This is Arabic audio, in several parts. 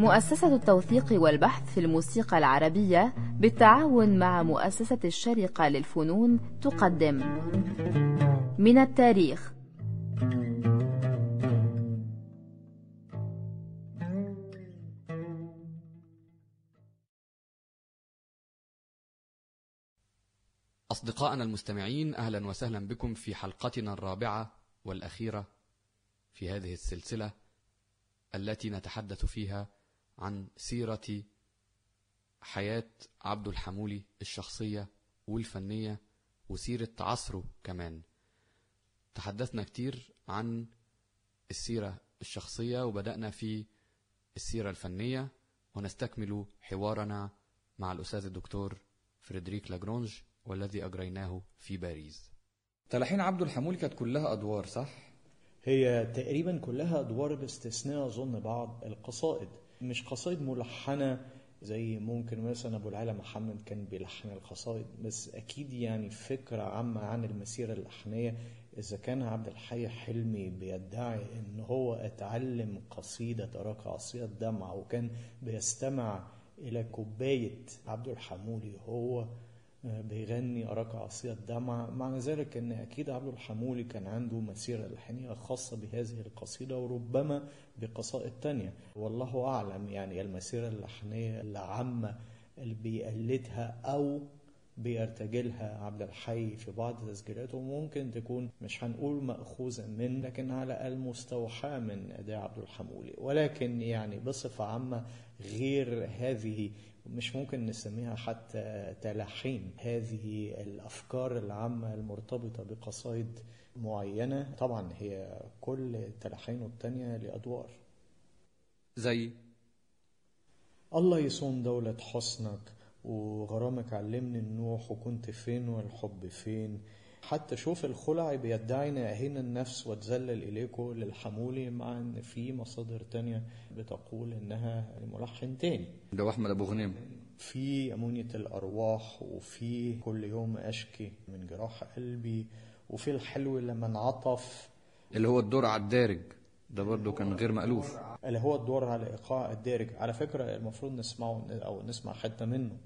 مؤسسة التوثيق والبحث في الموسيقى العربية بالتعاون مع مؤسسة الشرقة للفنون تقدم. من التاريخ. أصدقائنا المستمعين أهلا وسهلا بكم في حلقتنا الرابعة والأخيرة في هذه السلسلة التي نتحدث فيها عن سيرة حياة عبد الحمولي الشخصية والفنية وسيرة عصره كمان. تحدثنا كتير عن السيرة الشخصية وبدأنا في السيرة الفنية ونستكمل حوارنا مع الأستاذ الدكتور فريدريك لاجرونج والذي أجريناه في باريس. تلحين عبد الحمولي كانت كلها أدوار صح؟ هي تقريبا كلها أدوار باستثناء أظن بعض القصائد. مش قصائد ملحنة زي ممكن مثلا أبو العلا محمد كان بيلحن القصائد بس أكيد يعني فكرة عامة عن المسيرة اللحنية إذا كان عبد الحي حلمي بيدعي إن هو اتعلم قصيدة أراك عصية الدمع وكان بيستمع إلى كوباية عبد الحمولي هو بيغني أراك عصية الدمع. معنى ذلك أن أكيد عبد الحمولي كان عنده مسيرة لحنية خاصة بهذه القصيدة وربما بقصائد تانية. والله أعلم يعني المسيرة اللحنية العامة اللي بيقلدها أو بيرتجلها عبد الحي في بعض تسجيلاته ممكن تكون مش هنقول مأخوذة من لكن على الأقل مستوحاة من أداء عبد الحمولي. ولكن يعني بصفة عامة غير هذه مش ممكن نسميها حتى تلحين. هذه الأفكار العامة المرتبطة بقصائد معينة. طبعا هي كل تلحين التانية لأدوار. زي؟ الله يصون دولة حسنك وغرامك علمني النوح وكنت فين والحب فين. حتى شوف الخلع بيدعي أهين النفس وتذلل إليكم للحمولي مع أن في مصادر تانية بتقول إنها لملحن تاني. ده أحمد أبو غنيم. في أمونية الأرواح وفي كل يوم أشكي من جراح قلبي وفي الحلو لما انعطف. اللي هو الدور على الدارج ده برضه كان غير مألوف. اللي هو الدور على إيقاع الدارج. على فكرة المفروض نسمعه أو نسمع حتة منه.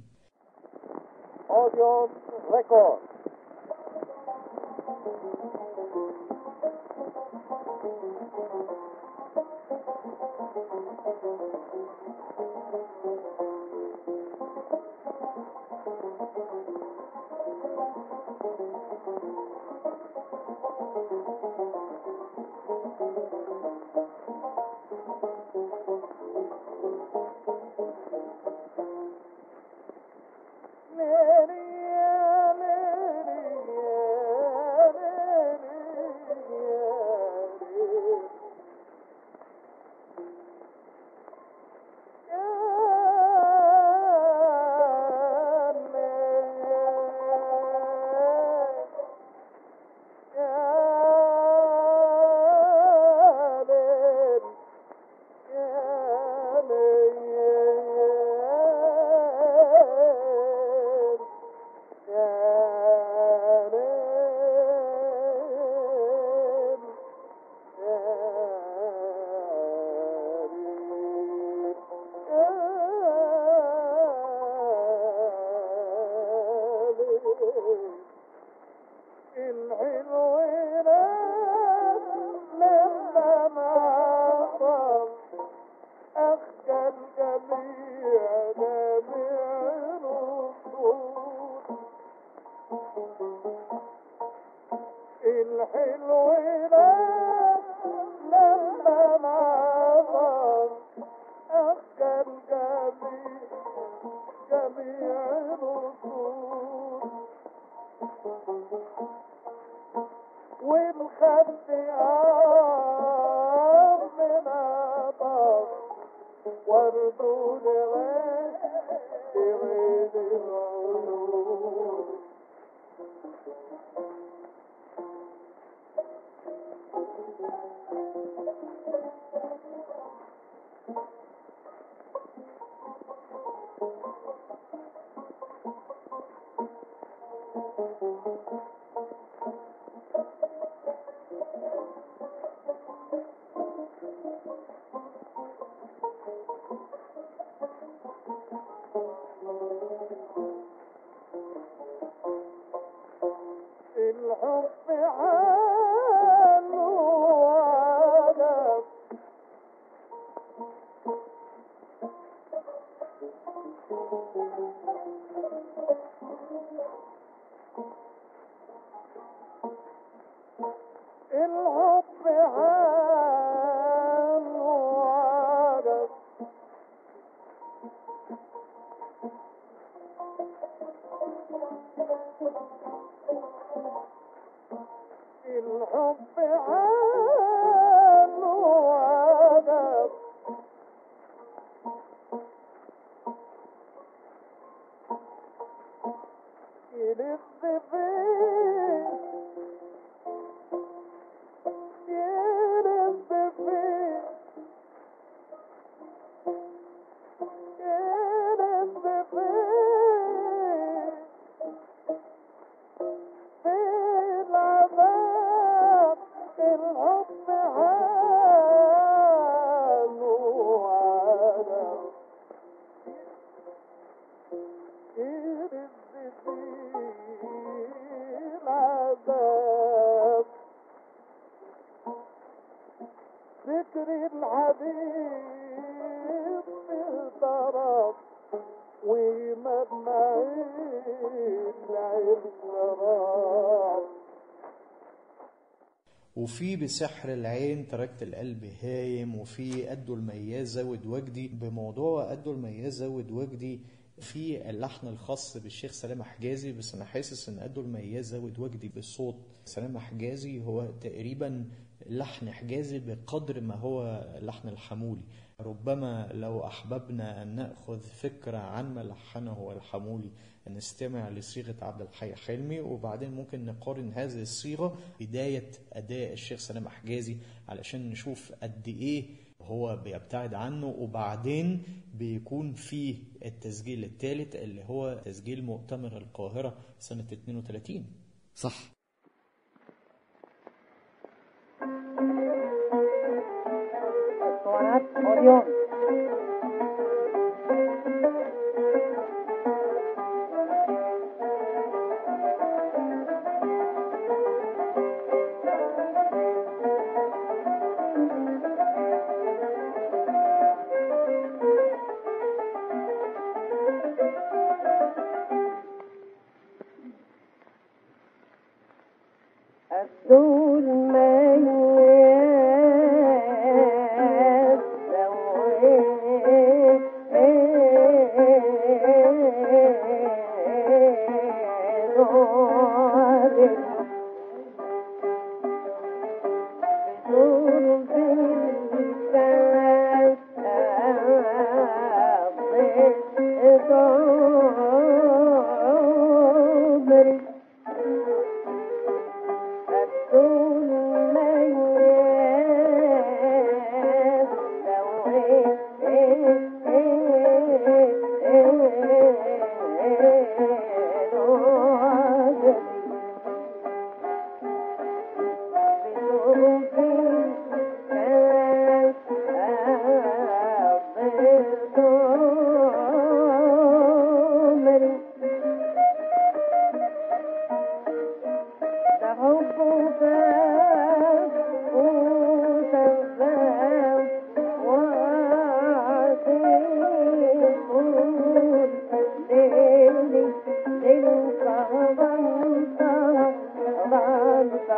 وفي بسحر العين تركت القلب هايم وفي قدو المياز زود وجدي بموضوع قدو المياز زود وجدي في اللحن الخاص بالشيخ سلام حجازي بس أنا حاسس إن قدو المياز زود وجدي بالصوت سلام حجازي هو تقريبا لحن حجازي بقدر ما هو لحن الحمولي. ربما لو أحببنا أن نأخذ فكرة عن ما لحنه الحمولي نستمع لصيغة عبد الحي حلمي وبعدين ممكن نقارن هذه الصيغة بداية أداء الشيخ سلام حجازي علشان نشوف قد إيه هو بيبتعد عنه وبعدين بيكون في التسجيل الثالث اللي هو تسجيل مؤتمر القاهرة سنة 32 صح. اسطوانات اوديون الدول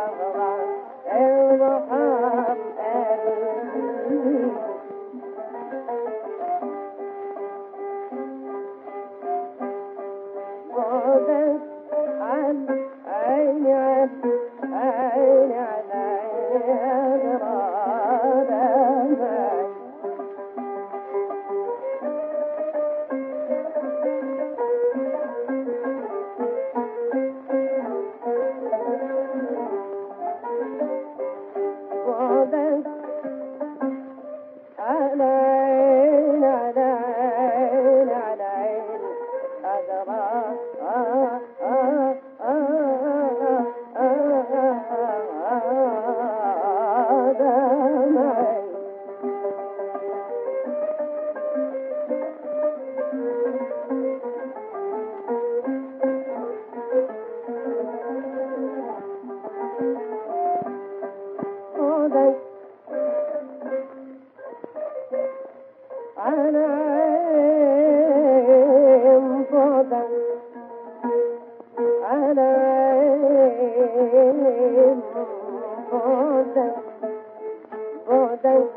caravan. There's a I'm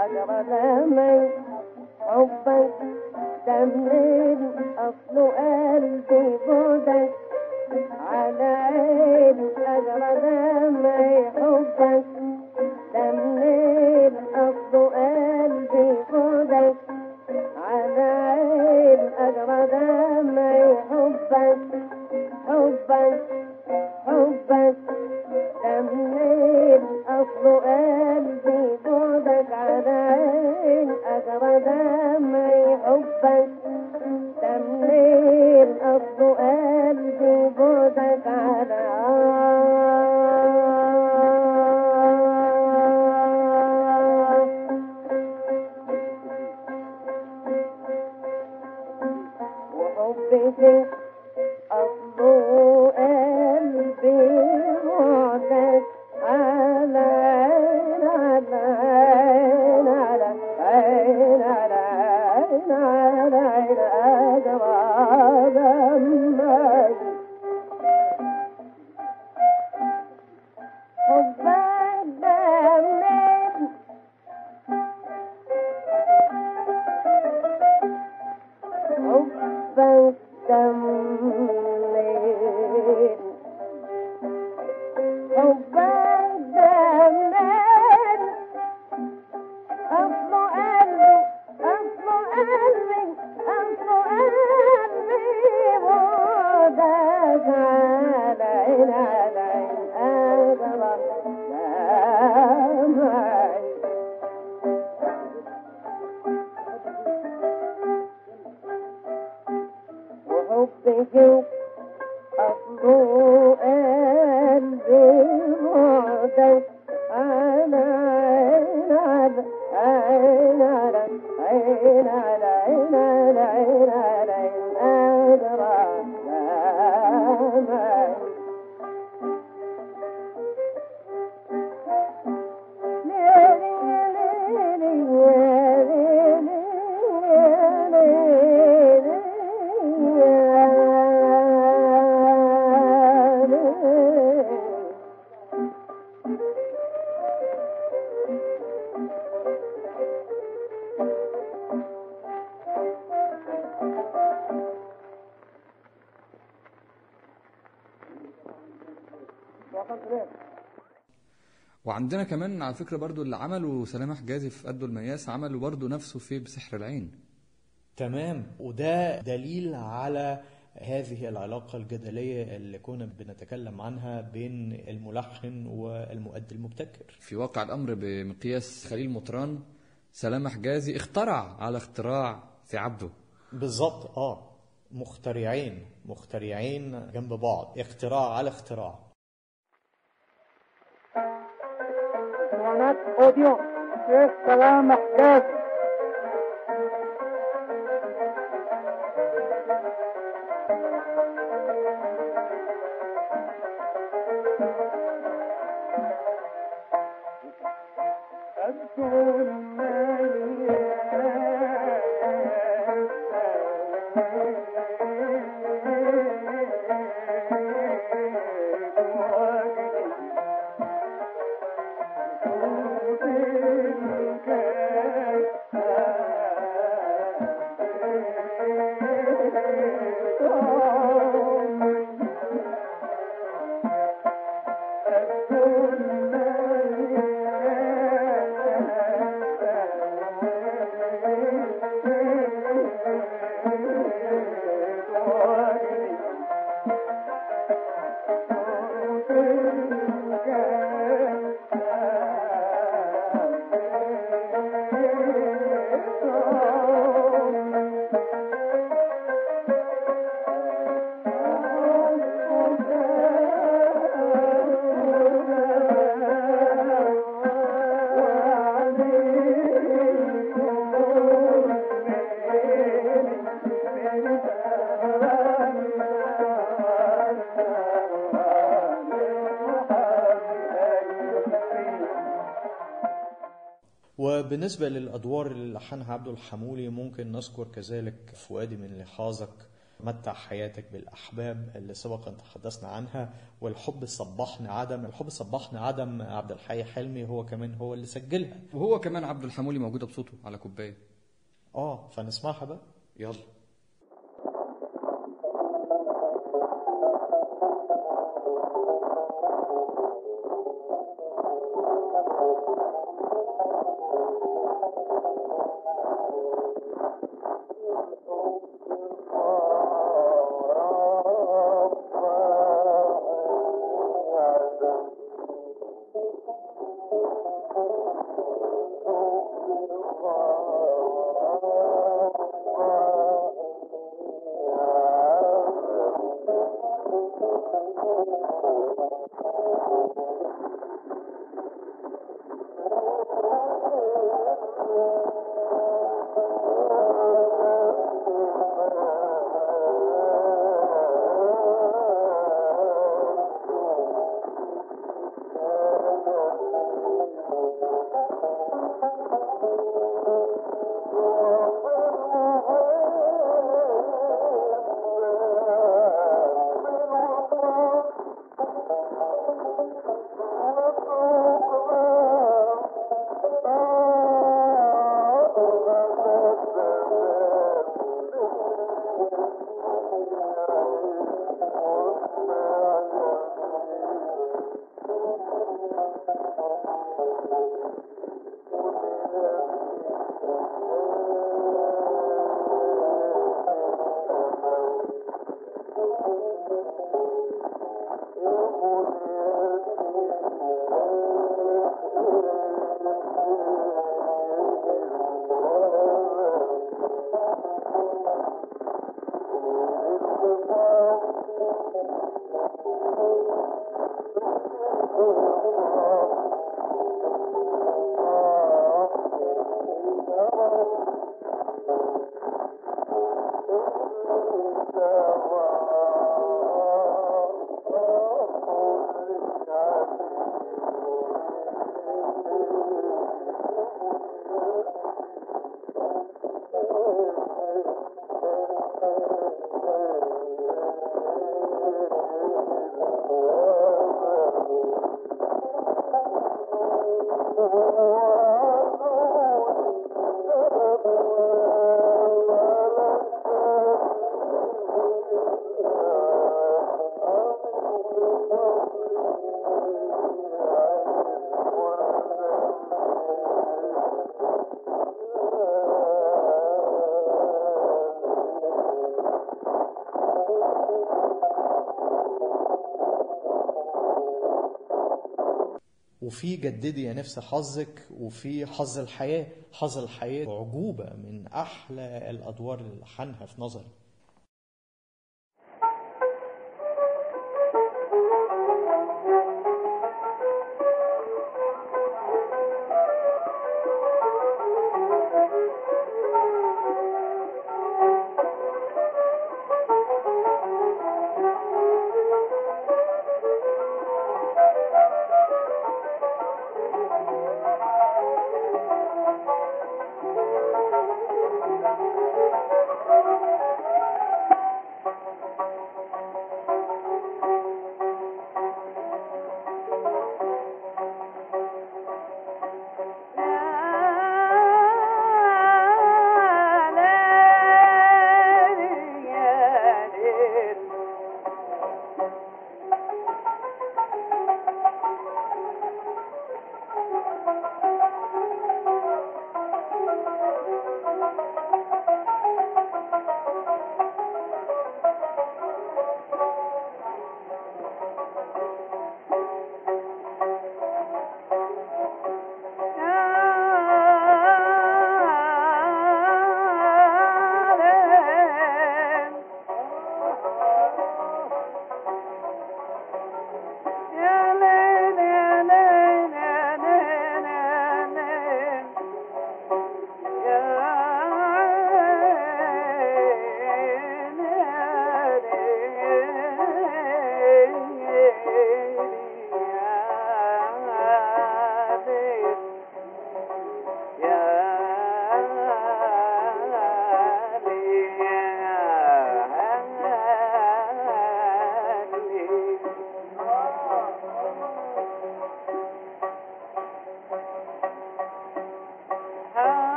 أجرى دمي حبك دمين أصل قلبي بعدك على عين أجرى دمي حبك حبك وعندنا كمان على فكرة برضو اللي عمله سلام حجازي في قدو المياس عمله برضو نفسه في بسحر العين. تمام. وده دليل على هذه العلاقة الجدلية اللي كنا بنتكلم عنها بين الملحن والمؤدي المبتكر. في واقع الأمر بمقياس خليل مطران سلام حجازي اخترع على اختراع في عبده. بالظبط. آه. مخترعين. مخترعين جنب بعض. اختراع على اختراع. اسطوانات اوديو شيخ سلام حجازي وبالنسبة للأدوار اللي لحنها عبد الحمولي ممكن نذكر كذلك فؤادي من لحاظك متع حياتك بالأحباب اللي سبقا تحدثنا عنها والحب صبحني عدم الحب صبحني عدم عبد الحي حلمي هو كمان هو اللي سجلها. وهو كمان عبد الحمولي موجودة بصوته على كوباية. آه فنسمعها بقى. يلا. وفي جددي يا نفس حظك وفي حظ الحياة حظ الحياة. عجوبة من أحلى الأدوار اللي لحنها في نظري.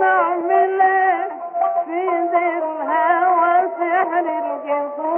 نعمله في ذي الهوى سحر الجفون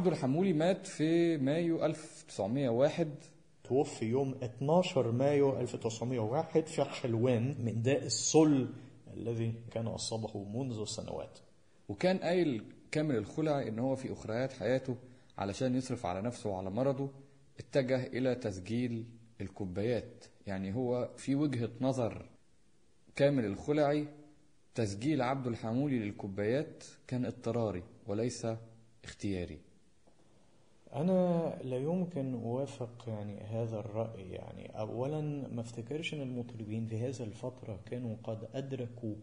عبد الحمولي مات في مايو 1901 توفي يوم 12 مايو 1901 في حلوان من داء السل الذي كان أصابه منذ سنوات. وكان قايل كامل الخلع إن هو في أخريات حياته علشان يصرف على نفسه وعلى مرضه اتجه إلى تسجيل الكوبايات. يعني هو في وجهة نظر كامل الخلعي تسجيل عبد الحمولي للكوبايات كان اضطراري وليس اختياري. أنا لا يمكن أوافق يعني هذا الرأي. يعني أولا ما افتكرش أن المطربين في هذه الفترة كانوا قد أدركوا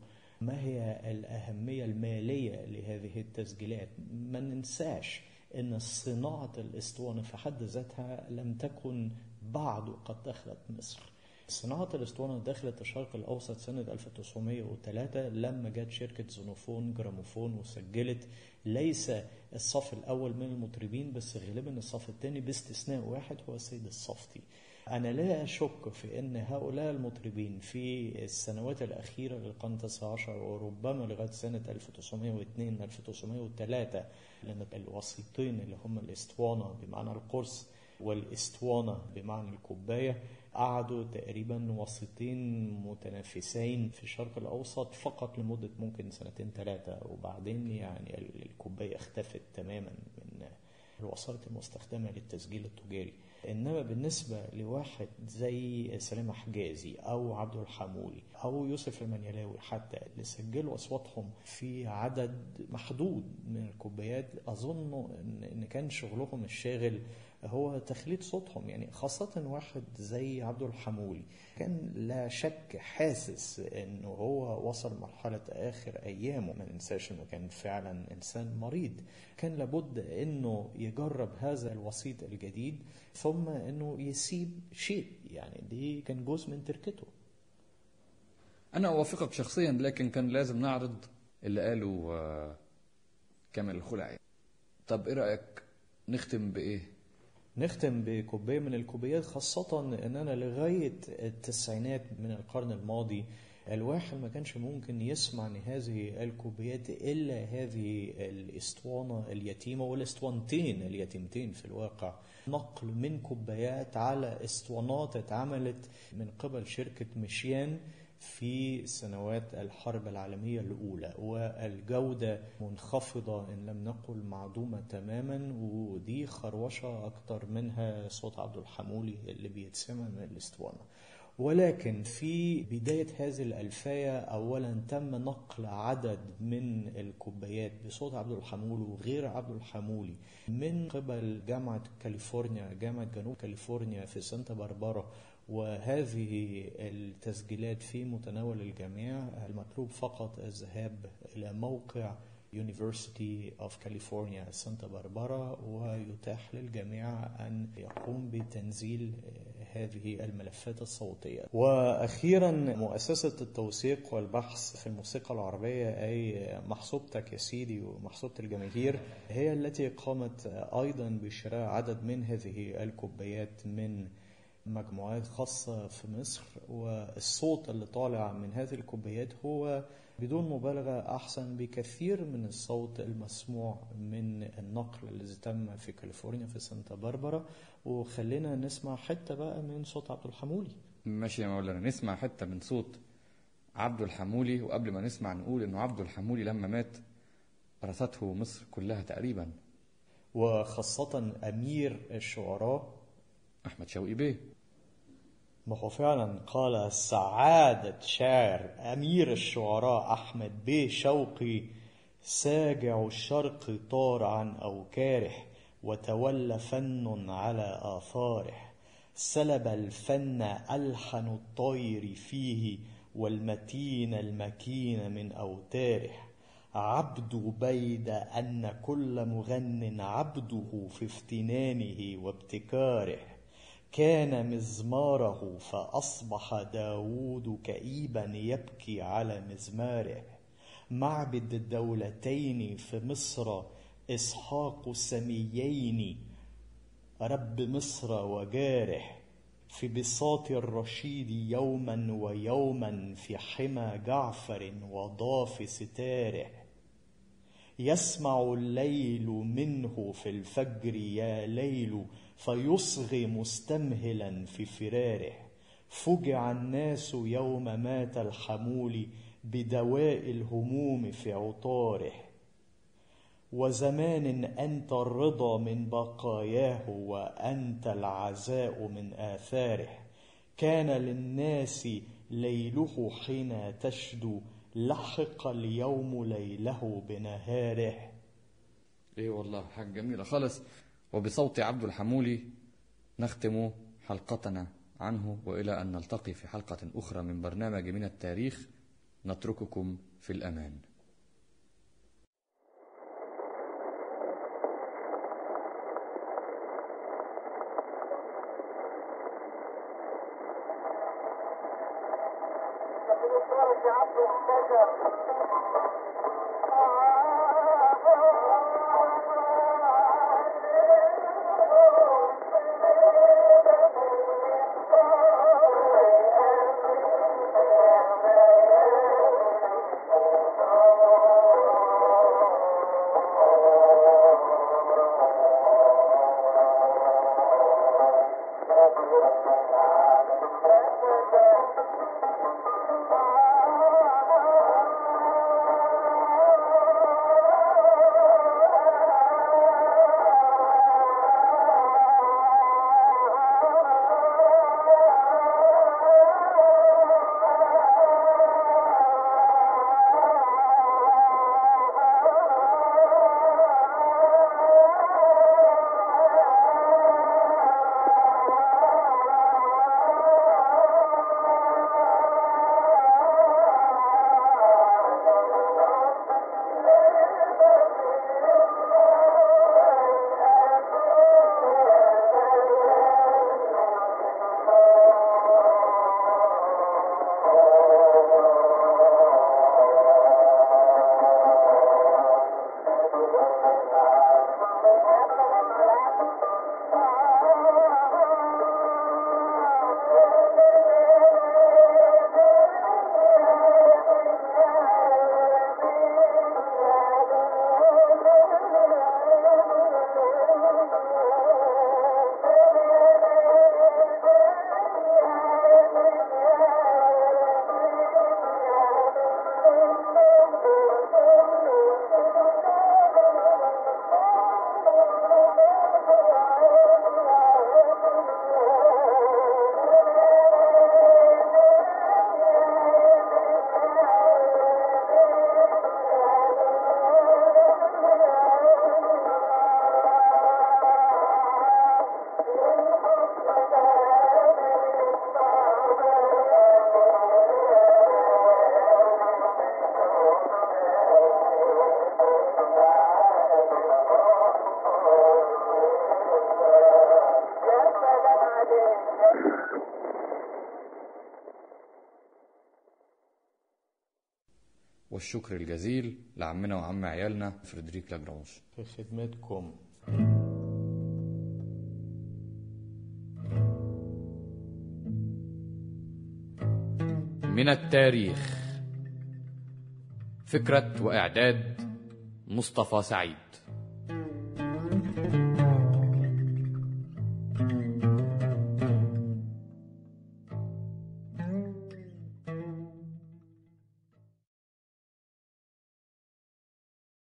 ما هي الأهمية المالية لهذه التسجيلات. ما ننساش أن صناعة الإسطوانة في حد ذاتها لم تكن بعد قد دخلت مصر. صناعة الاسطوانة دخلت الشرق الأوسط سنة 1903 لما جت شركة زونوفون جراموفون وسجلت ليس الصف الأول من المطربين بس غالبا الصف الثاني باستثناء واحد هو السيد الصفتي. أنا لا أشك في أن هؤلاء المطربين في السنوات الأخيرة للقرن التاسع عشر وربما لغاية سنة 1902 1903 لأن الوسيطين اللي هم الاسطوانة بمعنى القرص والإسطوانة بمعنى الكوباية قعدوا تقريبا وسيطين متنافسين في الشرق الأوسط فقط لمدة ممكن سنتين ثلاثة وبعدين يعني الكوباية اختفت تماما من الوسائط المستخدمة للتسجيل التجاري. إنما بالنسبة لواحد زي سلامة حجازي أو عبد الحمولي أو يوسف المنيلاوي حتى اللي سجلوا أصواتهم في عدد محدود من الكوبايات أظن إن كان شغلهم الشاغل هو تخليد صوتهم يعني خاصة واحد زي عبد الحمولي. كان لا شك حاسس انه هو وصل مرحلة آخر أيامه. ما ننساش إنه كان فعلا إنسان مريض. كان لابد إنه يجرب هذا الوسيط الجديد ثم إنه يسيب شيء. يعني دي كان جزء من تركته. أنا أوافقك شخصيا لكن كان لازم نعرض اللي قاله آه، كامل الخلعي طب إيه رأيك نختم بإيه؟ نختم بكوباية من الكوبايات خاصة ان أنا لغاية التسعينات من القرن الماضي الواحد ما كانش ممكن يسمع إن هذه الكوبايات إلا هذه الإسطوانة اليتيمة والإسطوانتين اليتيمتين في الواقع. نقل من كوبايات على إسطوانات اتعملت من قبل شركة مشيان في سنوات الحرب العالمية الأولى والجودة منخفضة إن لم نقل معدومة تماما ودي خروشة أكتر منها صوت عبد الحمولي اللي بيتسمع من الاسطوانة ولكن في بداية هذه الألفية أولا تم نقل عدد من الكوبايات بصوت عبد الحمولي وغير عبد الحمولي من قبل جامعة كاليفورنيا جامعة جنوب كاليفورنيا في سانتا باربارا وهذه التسجيلات في متناول الجميع المطلوب فقط الذهاب إلى موقع University of California سانتا باربارا ويتاح للجميع أن يقوم بتنزيل هذه الملفات الصوتية. وأخيرا مؤسسة التوثيق والبحث في الموسيقى العربية أي محسوبتك يا سيدي ومحسوبة الجماهير هي التي قامت أيضا بشراء عدد من هذه الكوبايات من مجموعات خاصة في مصر والصوت اللي طالع من هذه الكوبايات هو بدون مبالغة أحسن بكثير من الصوت المسموع من النقل الذي تم في كاليفورنيا في سانتا باربرا وخلينا نسمع حتة بقى من صوت عبد الحمولي. ماشي يا مولانا نسمع حتة من صوت عبد الحمولي. وقبل ما نسمع نقول إنه عبد الحمولي لما مات رثته مصر كلها تقريبا. وخاصة أمير الشعراء أحمد شوقي بيه. ما هو فعلا قال سعادة شاعر أمير الشعراء أحمد بيه شوقي ساجع الشرق طار عن أوكاره وتولى فن على آثاره. سلب الفن ألحن الطير فيه والمتين المكين من أوتاره. عبد بيد أن كل مغن عبده في افتنانه وابتكاره. كان مزماره فأصبح داود كئيبا يبكي على مزماره. معبد الدولتين في مصر إسحاق السميين رب مصر وجاره. في بساط الرشيد يوما ويوما في حمى جعفر وضاف ستاره. يسمع الليل منه في الفجر يا ليل فيصغي مستمهلا في فراره. فجع الناس يوم مات الحمول بدواء الهموم في عطاره. وزمان أنت الرضا من بقاياه وأنت العزاء من آثاره. كان للناس ليله حين تشدو لحق اليوم ليله بنهاره. إيه والله حاجة جميلة خالص. وبصوت عبد الحمولي نختم حلقتنا عنه وإلى أن نلتقي في حلقة أخرى من برنامج من التاريخ نترككم في الأمان. والشكر الجزيل لعمنا وعم عيالنا فريدريك لاجرانج في خدمتكم. من التاريخ. فكرة وإعداد مصطفى سعيد.